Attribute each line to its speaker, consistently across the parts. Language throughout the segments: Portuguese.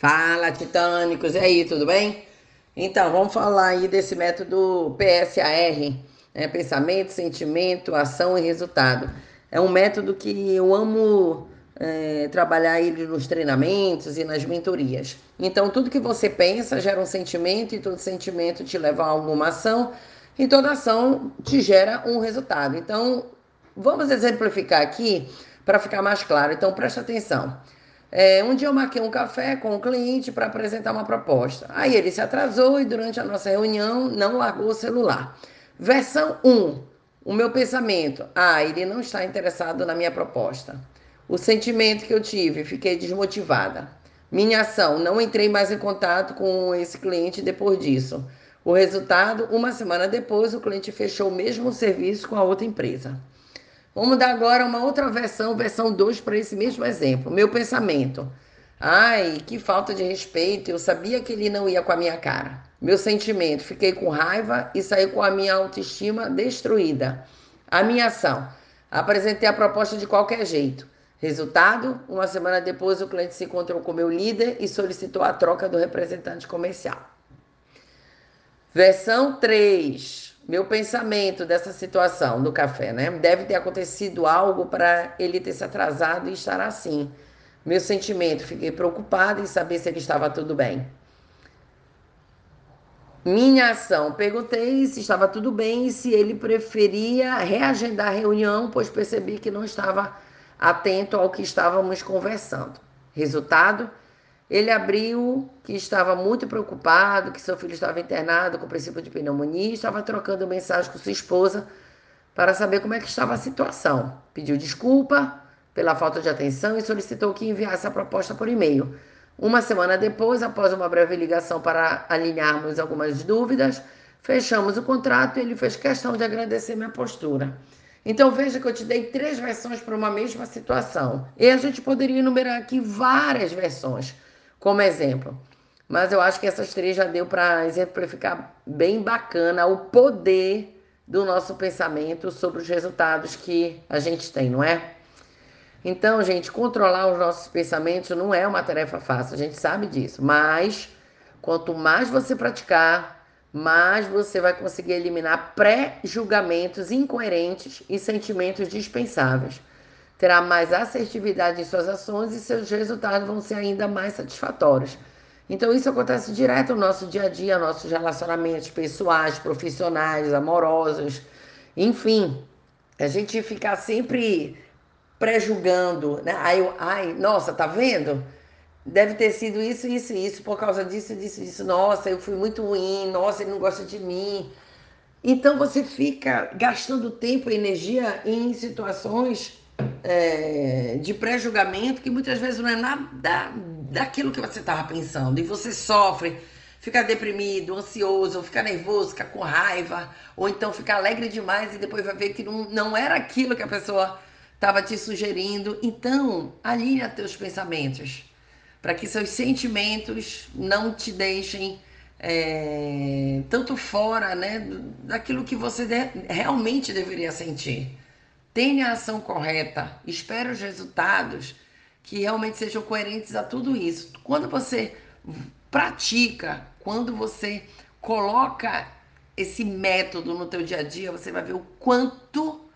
Speaker 1: Fala, titânicos, e aí, tudo bem? Então, vamos falar aí desse método PSAR, né? pensamento, sentimento, ação e resultado. É um método que eu amo é, trabalhar ele nos treinamentos e nas mentorias. Então, tudo que você pensa gera um sentimento, e todo sentimento te leva a alguma ação, e toda ação te gera um resultado. Então, vamos exemplificar aqui para ficar mais claro. Então, presta atenção. É, um dia eu marquei um café com o cliente para apresentar uma proposta. Aí ele se atrasou e durante a nossa reunião não largou o celular. Versão 1. O meu pensamento. Ah, ele não está interessado na minha proposta. O sentimento que eu tive, fiquei desmotivada. Minha ação, não entrei mais em contato com esse cliente depois disso. O resultado, uma semana depois, o cliente fechou o mesmo serviço com a outra empresa. Vamos dar agora uma outra versão, versão 2 para esse mesmo exemplo. Meu pensamento. Ai, que falta de respeito, eu sabia que ele não ia com a minha cara. Meu sentimento, fiquei com raiva e saí com a minha autoestima destruída. A minha ação, apresentei a proposta de qualquer jeito. Resultado, uma semana depois o cliente se encontrou com meu líder e solicitou a troca do representante comercial. Versão 3 meu pensamento dessa situação do café, né? Deve ter acontecido algo para ele ter se atrasado e estar assim. Meu sentimento, fiquei preocupada em saber se ele estava tudo bem. Minha ação, perguntei se estava tudo bem e se ele preferia reagendar a reunião, pois percebi que não estava atento ao que estávamos conversando. Resultado, ele abriu que estava muito preocupado, que seu filho estava internado com princípio de pneumonia e estava trocando mensagem com sua esposa para saber como é que estava a situação. Pediu desculpa pela falta de atenção e solicitou que enviasse a proposta por e-mail. Uma semana depois, após uma breve ligação para alinharmos algumas dúvidas, fechamos o contrato e ele fez questão de agradecer minha postura. Então veja que eu te dei três versões para uma mesma situação. E a gente poderia enumerar aqui várias versões como exemplo. Mas eu acho que essas três já deu para exemplificar bem bacana o poder do nosso pensamento sobre os resultados que a gente tem, não é? Então, gente, controlar os nossos pensamentos não é uma tarefa fácil, a gente sabe disso. Mas quanto mais você praticar, mais você vai conseguir eliminar pré-julgamentos incoerentes e sentimentos dispensáveis terá mais assertividade em suas ações e seus resultados vão ser ainda mais satisfatórios. Então, isso acontece direto no nosso dia a dia, nossos relacionamentos pessoais, profissionais, amorosos, enfim. A gente ficar sempre pré-julgando, né? Ai, ai, nossa, tá vendo? Deve ter sido isso, isso, isso, por causa disso, disso, disso. Nossa, eu fui muito ruim, nossa, ele não gosta de mim. Então você fica gastando tempo e energia em situações é, de pré-julgamento que muitas vezes não é nada daquilo que você estava pensando. E você sofre, fica deprimido, ansioso, fica nervoso, fica com raiva, ou então fica alegre demais e depois vai ver que não, não era aquilo que a pessoa estava te sugerindo. Então, alinha teus pensamentos para que seus sentimentos não te deixem é, tanto fora né, daquilo que você de, realmente deveria sentir. Tenha a ação correta, espere os resultados que realmente sejam coerentes a tudo isso. Quando você pratica, quando você coloca esse método no teu dia a dia, você vai ver o quanto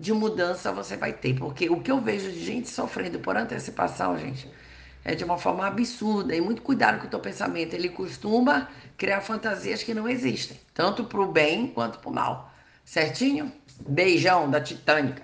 Speaker 1: de mudança você vai ter. Porque o que eu vejo de gente sofrendo por antecipação, gente, é de uma forma absurda. E muito cuidado com o teu pensamento. Ele costuma criar fantasias que não existem, tanto para o bem quanto para o mal. Certinho? Beijão da Titânica.